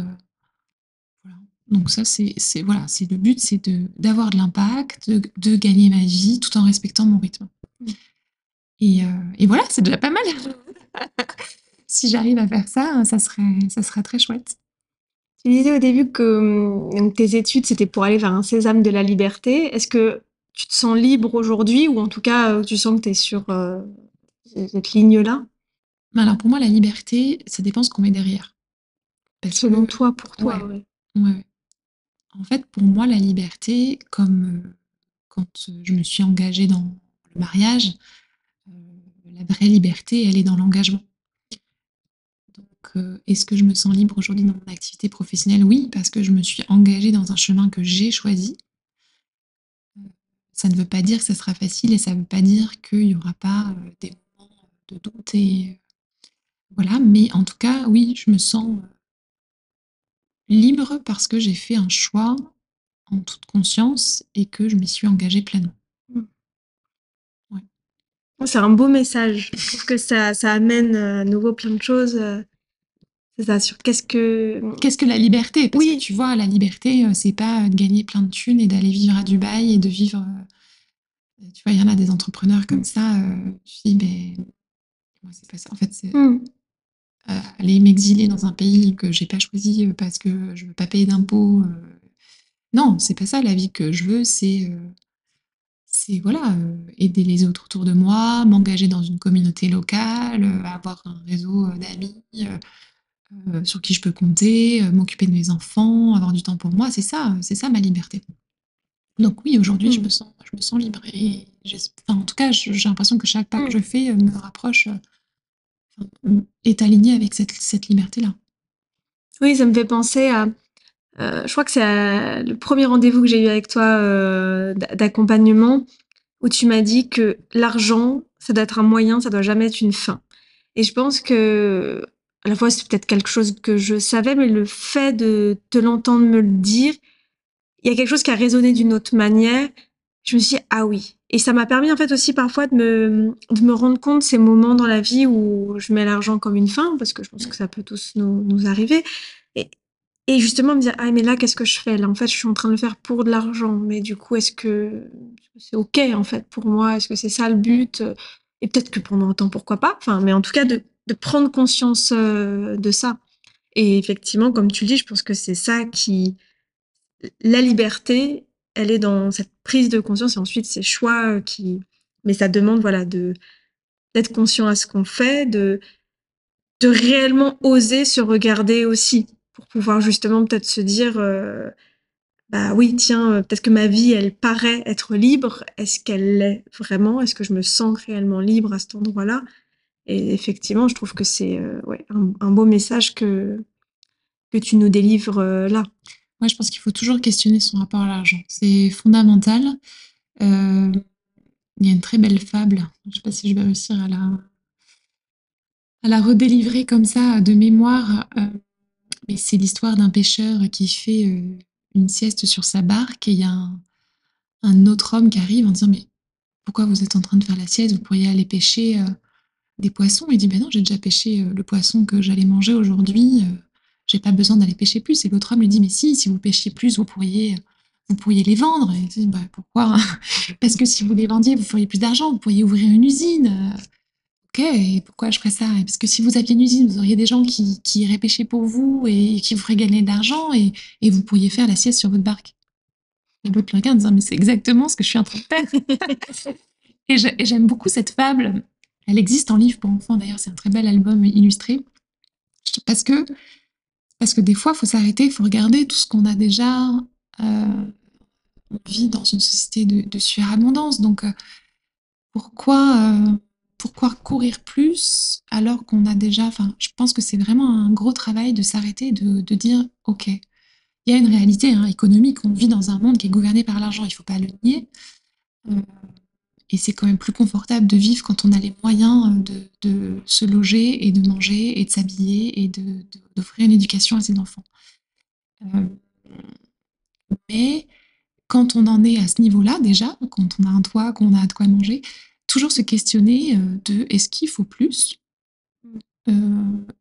Donc ça, c'est voilà, c'est le but, c'est d'avoir de, l'impact, de, gagner ma vie tout en respectant mon rythme. Mmh. Et, et voilà, c'est déjà pas mal. si j'arrive à faire ça, ça serait, ça serait très chouette. Tu disais au début que hum, tes études, c'était pour aller vers un sésame de la liberté. Est-ce que tu te sens libre aujourd'hui ou en tout cas, euh, tu sens que tu es sur euh, cette ligne-là? Alors pour moi, la liberté, ça dépend ce qu'on met derrière. Selon toi, pour toi, ouais. Ouais. En fait, pour moi, la liberté, comme euh, quand je me suis engagée dans le mariage, la vraie liberté, elle est dans l'engagement. Euh, est-ce que je me sens libre aujourd'hui dans mon activité professionnelle? Oui, parce que je me suis engagée dans un chemin que j'ai choisi. Euh, ça ne veut pas dire que ça sera facile et ça ne veut pas dire qu'il n'y aura pas euh, des moments de doute et voilà. Mais en tout cas, oui, je me sens libre parce que j'ai fait un choix en toute conscience et que je m'y suis engagée pleinement. Mmh. C'est un beau message. Je trouve que ça, ça amène à nouveau plein de choses c'est ça, sur qu'est-ce que. Qu'est-ce que la liberté? Parce oui. que tu vois, la liberté, euh, c'est pas de gagner plein de thunes et d'aller vivre à Dubaï et de vivre. Euh, tu vois, il y en a des entrepreneurs comme ça. Euh, je dis, mais. Moi, c'est pas ça. En fait, c'est. Hmm. aller m'exiler dans un pays que j'ai pas choisi parce que je veux pas payer d'impôts. Non, c'est pas ça la vie que je veux. C'est c'est voilà aider les autres autour de moi, m'engager dans une communauté locale, avoir un réseau d'amis, euh, sur qui je peux compter, euh, m'occuper de mes enfants, avoir du temps pour moi, c'est ça, c'est ça ma liberté. Donc oui, aujourd'hui, je, mmh. me sens, je me sens libre. Et en tout cas, j'ai l'impression que chaque pas que mmh. je fais euh, me rapproche, est aligné avec cette, cette liberté-là. Oui, ça me fait penser à. je crois que c'est le premier rendez-vous que j'ai eu avec toi d'accompagnement où tu m'as dit que l'argent, ça doit être un moyen, ça doit jamais être une fin. Et je pense que à la fois c'est peut-être quelque chose que je savais, mais le fait de te l'entendre me le dire, il y a quelque chose qui a résonné d'une autre manière. Je me suis dit, ah oui. Et ça m'a permis en fait aussi parfois de me, de me rendre compte ces moments dans la vie où je mets l'argent comme une fin, parce que je pense que ça peut tous nous, nous arriver. Et, et justement me dire, ah mais là, qu'est-ce que je fais? Là, en fait, je suis en train de le faire pour de l'argent. Mais du coup, est-ce que c'est OK en fait pour moi? Est-ce que c'est ça le but? Et peut-être que pendant un temps, pourquoi pas? Enfin, mais en tout cas, de de prendre conscience euh, de ça. Et effectivement, comme tu le dis, je pense que c'est ça qui... La liberté, elle est dans cette prise de conscience et ensuite ces choix euh, qui... Mais ça demande, voilà, de d'être conscient à ce qu'on fait, de, de réellement oser se regarder aussi, pour pouvoir justement peut-être se dire, euh, bah oui, tiens, peut-être que ma vie, elle paraît être libre. Est-ce qu'elle l'est vraiment? Est-ce que je me sens réellement libre à cet endroit-là? Et effectivement, je trouve que c'est euh, un, beau message que, que tu nous délivres euh, là. Moi, je pense qu'il faut toujours questionner son rapport à l'argent. C'est fondamental. Euh, il y a une très belle fable, je ne sais pas si je vais réussir à la, à la redélivrer comme ça de mémoire, mais c'est l'histoire d'un pêcheur qui fait une sieste sur sa barque et il y a un, autre homme qui arrive en disant Mais pourquoi vous êtes en train de faire la sieste? Vous pourriez aller pêcher des poissons. Il dit, ben non, j'ai déjà pêché euh, le poisson que j'allais manger aujourd'hui. Euh, j'ai pas besoin d'aller pêcher plus. Et l'autre homme lui dit, mais si, si vous pêchiez plus, vous pourriez, vous pourriez les vendre. Et il dit, bah, pourquoi Parce que si vous les vendiez, vous feriez plus d'argent, vous pourriez ouvrir une usine. Ok, et pourquoi je ferais ça? Parce que si vous aviez une usine, vous auriez des gens qui, qui iraient pêcher pour vous et qui vous feraient gagner de l'argent et, et, vous pourriez faire la sieste sur votre barque. Et l'autre le regarde en disant, mais c'est exactement ce que je suis en train de faire. et j'aime beaucoup cette fable elle existe en livre pour enfants, d'ailleurs, c'est un très bel album illustré. Parce que des fois, il faut s'arrêter, il faut regarder tout ce qu'on a déjà. Euh, on vit dans une société de, de surabondance. Donc, euh, pourquoi, euh, pourquoi courir plus alors qu'on a déjà. Enfin, je pense que c'est vraiment un gros travail de s'arrêter, de, de dire OK, il y a une réalité hein, économique. On vit dans un monde qui est gouverné par l'argent, il ne faut pas le nier. Et c'est quand même plus confortable de vivre quand on a les moyens euh, de, se loger et de manger et de s'habiller et d'offrir une éducation à ses enfants. Euh, mais quand on en est à ce niveau-là déjà, quand on a un toit, qu'on a de quoi manger, toujours se questionner euh, de est-ce qu'il faut plus?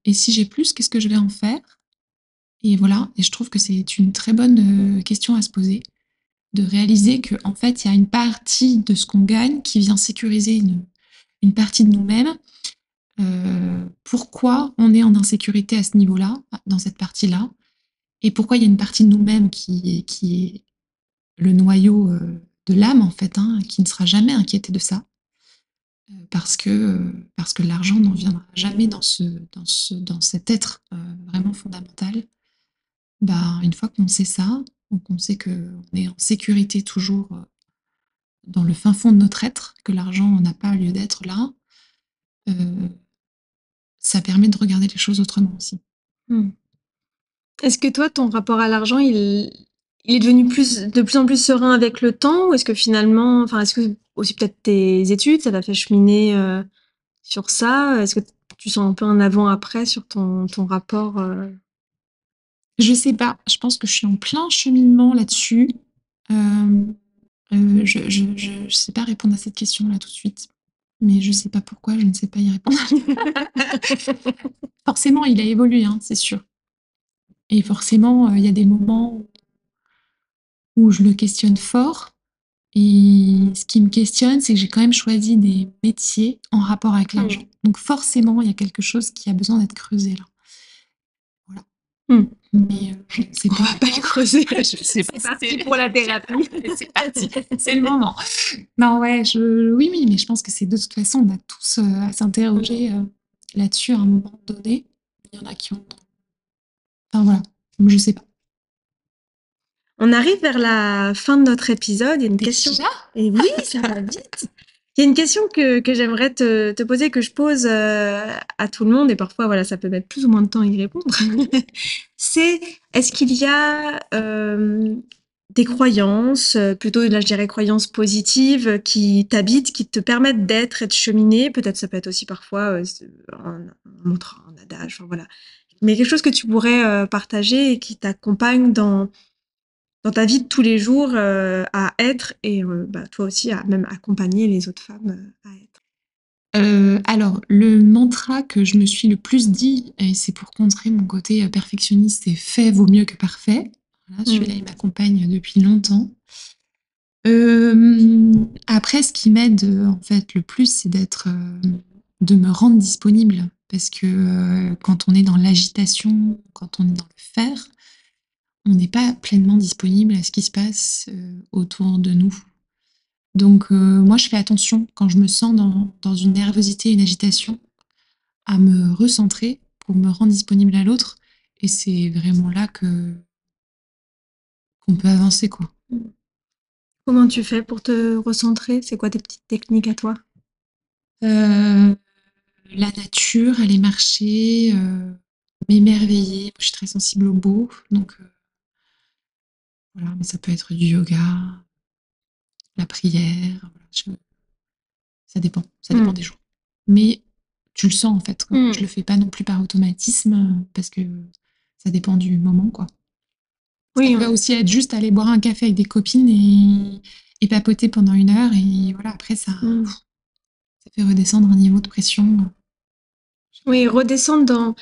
Et si j'ai plus, qu'est-ce que je vais en faire? Et voilà, et je trouve que c'est une très bonne question à se poser de réaliser qu'en en fait, il y a une partie de ce qu'on gagne qui vient sécuriser une, une partie de nous-mêmes. Euh, pourquoi on est en insécurité à ce niveau-là, dans cette partie-là, et pourquoi il y a une partie de nous-mêmes qui, qui est le noyau euh, de l'âme, en fait, hein, qui ne sera jamais inquiété de ça, euh, parce que, parce que l'argent n'en viendra jamais dans, ce, dans, ce, dans cet être vraiment fondamental. Bah, une fois qu'on sait ça, donc on sait qu'on est en sécurité toujours euh, dans le fin fond de notre être, que l'argent n'a pas lieu d'être là. Euh, ça permet de regarder les choses autrement aussi. Hmm. Est-ce que toi, ton rapport à l'argent, il, est devenu plus, de plus en plus serein avec le temps Ou est-ce que finalement, enfin, est-ce que aussi peut-être tes études, ça t'a fait cheminer euh, sur ça? Est-ce que tu sens un peu un avant-après sur ton, ton rapport je sais pas, je pense que je suis en plein cheminement là-dessus. Euh, euh, je, je, sais pas répondre à cette question-là tout de suite, mais je sais pas pourquoi, je ne sais pas y répondre. forcément, il a évolué, hein, c'est sûr. Et forcément, euh, il y a des moments où je le questionne fort. Et ce qui me questionne, c'est que j'ai quand même choisi des métiers en rapport avec mmh. l'argent. Donc forcément, il y a quelque chose qui a besoin d'être creusé là. Mmh. Mais euh, c'est pas, pas le creuser. je sais pas. C'est parti pour la thérapie. c'est parti. C'est le moment. Non, ouais, je, oui, oui, mais je pense que c'est de toute façon, on a tous euh, à s'interroger euh, là-dessus à un moment donné. Il y en a qui ont. Enfin voilà, je sais pas. On arrive vers la fin de notre épisode. Il y a une question. Et oui, ça va vite. Il y a une question que, que j'aimerais te, te, poser, que je pose euh, à tout le monde, et parfois, voilà, ça peut mettre plus ou moins de temps à y répondre. c'est est-ce qu'il y a euh, des croyances, euh, plutôt là je dirais croyances positives, qui t'habitent, qui te permettent d'être et de cheminer? Peut-être ça peut être aussi parfois un, montre, un adage, voilà. Mais quelque chose que tu pourrais partager et qui t'accompagne dans dans ta vie de tous les jours euh, à être et euh, bah, toi aussi à même accompagner les autres femmes euh, à être? Alors, le mantra que je me suis le plus dit, et c'est pour contrer mon côté perfectionniste, c'est fait vaut mieux que parfait. Celui-là, mmh. il m'accompagne depuis longtemps. après, ce qui m'aide en fait le plus, c'est d'être, de me rendre disponible, parce que quand on est dans l'agitation, quand on est dans le faire, on n'est pas pleinement disponible à ce qui se passe euh, autour de nous. Donc euh, moi, je fais attention quand je me sens dans, une nervosité, une agitation, à me recentrer pour me rendre disponible à l'autre. Et c'est vraiment là que qu'on peut avancer, quoi. Comment tu fais pour te recentrer? C'est quoi tes petites techniques à toi? Euh, La nature, aller marcher, m'émerveiller. Je suis très sensible au beau, donc voilà, mais ça peut être du yoga, la prière. Ça dépend, ça dépend mmh. des jours. Mais tu le sens en fait. Mmh. Je le fais pas non plus par automatisme parce que ça dépend du moment, quoi. Oui, ça peut aussi être juste aller boire un café avec des copines et, et papoter pendant une heure et voilà. Après ça, mmh. ça fait redescendre un niveau de pression. Oui, redescendre dans euh,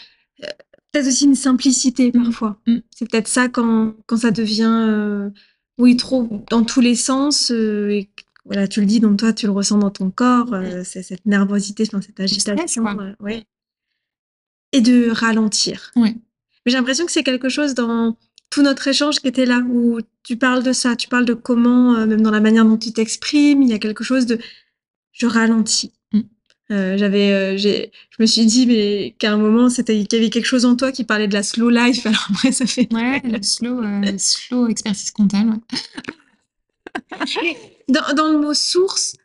peut-être aussi une simplicité mmh. parfois. Mmh. C'est peut-être ça quand, quand ça devient, euh, oui, trop dans tous les sens. Euh, et voilà, tu le dis, donc toi, tu le ressens dans ton corps, euh, c'est cette nervosité, cette agitation. ouais. Et de ralentir. Ouais. Mais j'ai l'impression que c'est quelque chose dans tout notre échange qui était là, où tu parles de ça, tu parles de comment, même dans la manière dont tu t'exprimes, il y a quelque chose de je ralentis. Euh, j'avais, je me suis dit mais qu'à un moment c'était qu'il y avait quelque chose en toi qui parlait de la slow life. Alors après ça fait ouais, le slow, slow expertise comptable. dans, dans, le mot source,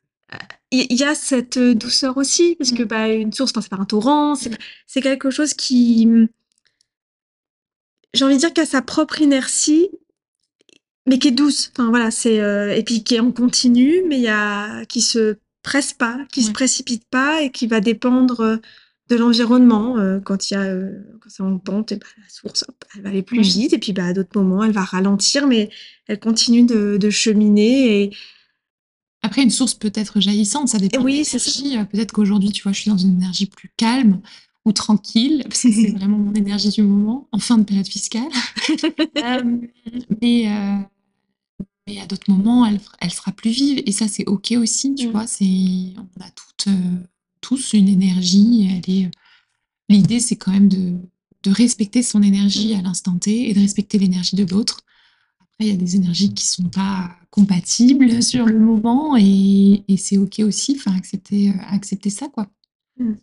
il y, a cette douceur aussi parce que mm. bah, une source, c'est pas un torrent, c'est quelque chose qui, j'ai envie de dire, qu'à sa propre inertie mais qui est douce. Enfin voilà, c'est euh, et puis qui est en continu, mais il y a qui se presse pas, qui se précipite pas et qui va dépendre euh, de l'environnement. Euh, quand il y a quand c'est en pente, et bah, la source elle va aller plus vite et puis bah, à d'autres moments elle va ralentir, mais elle continue de, de cheminer et après, une source peut être jaillissante, ça dépend. Oui, c'est Peut-être qu'aujourd'hui, tu vois, je suis dans une énergie plus calme ou tranquille, parce que c'est vraiment mon énergie du moment, en fin de période fiscale. mais, mais à d'autres moments, elle, elle, sera plus vive. Et ça, c'est OK aussi, tu mmh. vois. C'est, on a toutes, euh, tous une énergie. Est, l'idée, c'est quand même de, de, respecter son énergie à l'instant T et de respecter l'énergie de l'autre. Après, il y a des énergies qui sont pas compatibles sur le moment et, et c'est OK aussi. Enfin, accepter, euh, accepter ça, quoi. Mmh.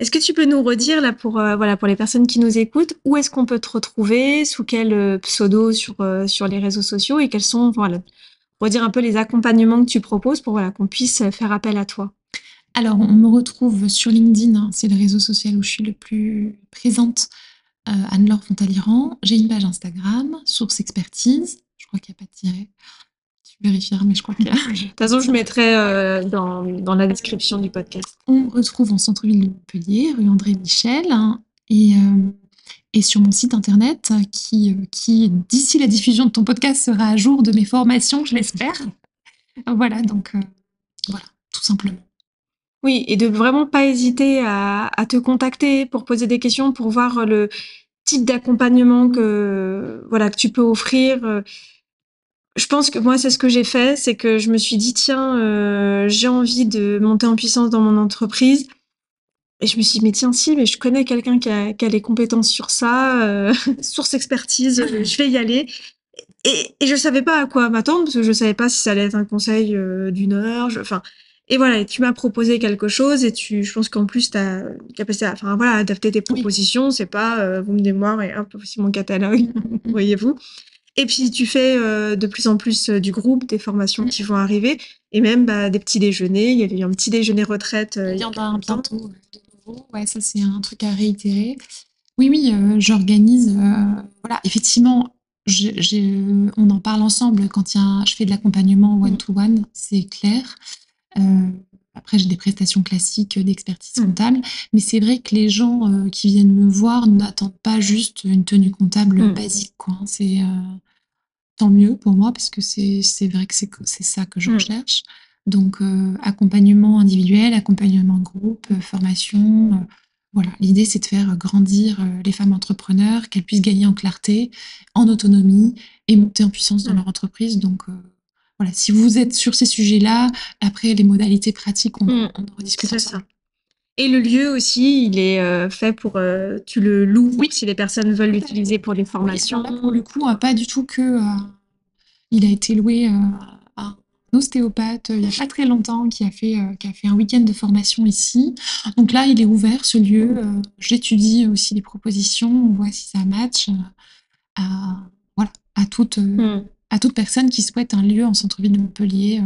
Est-ce que tu peux nous redire là pour euh, voilà pour les personnes qui nous écoutent où est-ce qu'on peut te retrouver sous quel euh, pseudo sur euh, sur les réseaux sociaux et quels sont voilà redire un peu les accompagnements que tu proposes pour voilà qu'on puisse faire appel à toi? Alors on me retrouve sur LinkedIn, hein, c'est le réseau social où je suis le plus présente. Anne-Laure Fontaliran. J'ai une page Instagram, Source Expertise. Je crois qu'il n'y a pas de tiret vérifier, mais je crois qu'il y a. De toute façon, je mettrai euh, dans, dans, la description du podcast. On retrouve en centre-ville de Montpellier, rue André Michel, hein, et, euh, et sur mon site internet qui, euh, qui d'ici la diffusion de ton podcast, sera à jour de mes formations, je l'espère. voilà, donc voilà, tout simplement. Oui, et de vraiment pas hésiter à, à, te contacter pour poser des questions, pour voir le type d'accompagnement que voilà que tu peux offrir je pense que moi, c'est ce que j'ai fait, c'est que je me suis dit, tiens, euh, j'ai envie de monter en puissance dans mon entreprise. Et je me suis dit, mais tiens, si, mais je connais quelqu'un qui a, qui a les compétences sur ça, euh, source expertise, euh, je vais y aller. Et, et je savais pas à quoi m'attendre, parce que je savais pas si ça allait être un conseil euh, d'une heure. Enfin, et voilà, et tu m'as proposé quelque chose, et tu, je pense qu'en plus, tu as capacité à, enfin, voilà, adapter tes propositions. C'est pas, vous me démoire et hop, voici mon catalogue, voyez-vous. Et puis tu fais euh, de plus en plus euh, du groupe, des formations qui vont arriver, et même bah, des petits déjeuners. Il y avait eu un petit déjeuner retraite. Euh, il y en a un bientôt Ouais, ça c'est un truc à réitérer. Oui, oui, j'organise. voilà, effectivement, on en parle ensemble quand y a je fais de l'accompagnement one-to-one, c'est clair. Après, j'ai des prestations classiques d'expertise mmh. comptable, mais c'est vrai que les gens qui viennent me voir n'attendent pas juste une tenue comptable mmh. basique. Quoi. Hein. C'est tant mieux pour moi parce que c'est vrai que c'est ça que je mmh. recherche. Donc, euh, accompagnement individuel, accompagnement de groupe, euh, formation. Euh, voilà, l'idée c'est de faire grandir les femmes entrepreneurs, qu'elles puissent gagner en clarté, en autonomie et monter en puissance dans mmh. leur entreprise. Donc, voilà, si vous êtes sur ces sujets-là, après les modalités pratiques, on, mmh. on en rediscute. ça. Et le lieu aussi, il est euh, fait pour. Euh, tu le loues oui. si les personnes veulent l'utiliser pour des formations. pour le coup, pas du tout que. Euh, il a été loué à un ostéopathe il n'y a pas très longtemps qui a fait, qui a fait un week-end de formation ici. Donc là, il est ouvert ce lieu. J'étudie aussi les propositions, on voit si ça match à, voilà, à, toute, hmm. à toute personne qui souhaite un lieu en centre-ville de Montpellier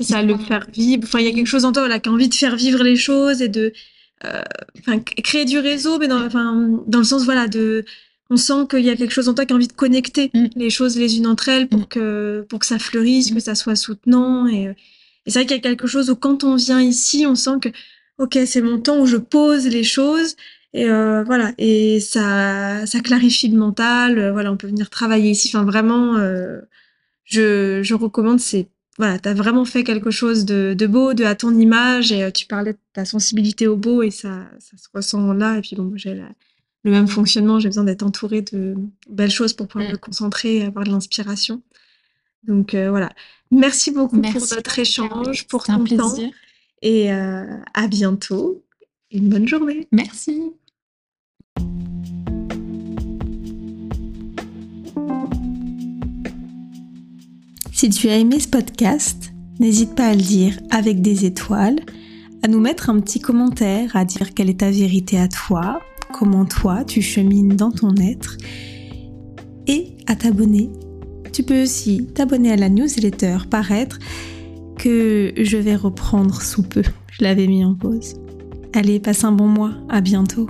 ça, le faire vivre. Enfin, il y a quelque chose en toi là, qui a envie de faire vivre les choses et de euh, créer du réseau, mais dans, le sens, voilà, de. On sent qu'il y a quelque chose en toi qui a envie de connecter mm. les choses les unes entre elles pour, mm. que, pour que ça fleurisse, que mm. ça soit soutenant. Et, et c'est vrai qu'il y a quelque chose où quand on vient ici, on sent que, ok, c'est mon temps où je pose les choses. Et euh, voilà, et ça, ça clarifie le mental. voilà, on peut venir travailler ici. Enfin, vraiment, euh, je, je recommande. C'est voilà, tu as vraiment fait quelque chose de, beau, de à ton image, et euh, tu parlais de ta sensibilité au beau, et ça, ça se ressent là. Et puis bon, j'ai le même fonctionnement, j'ai besoin d'être entourée de belles choses pour pouvoir me concentrer et avoir de l'inspiration. Donc euh, voilà, merci beaucoup pour notre échange, pour ton temps, et euh, à bientôt. Une bonne journée. Merci. Si tu as aimé ce podcast, n'hésite pas à le dire avec des étoiles, à nous mettre un petit commentaire, à dire quelle est ta vérité à toi, comment toi tu chemines dans ton être, et à t'abonner. Tu peux aussi t'abonner à la newsletter Paraître que je vais reprendre sous peu. Je l'avais mis en pause. Allez, passe un bon mois, à bientôt.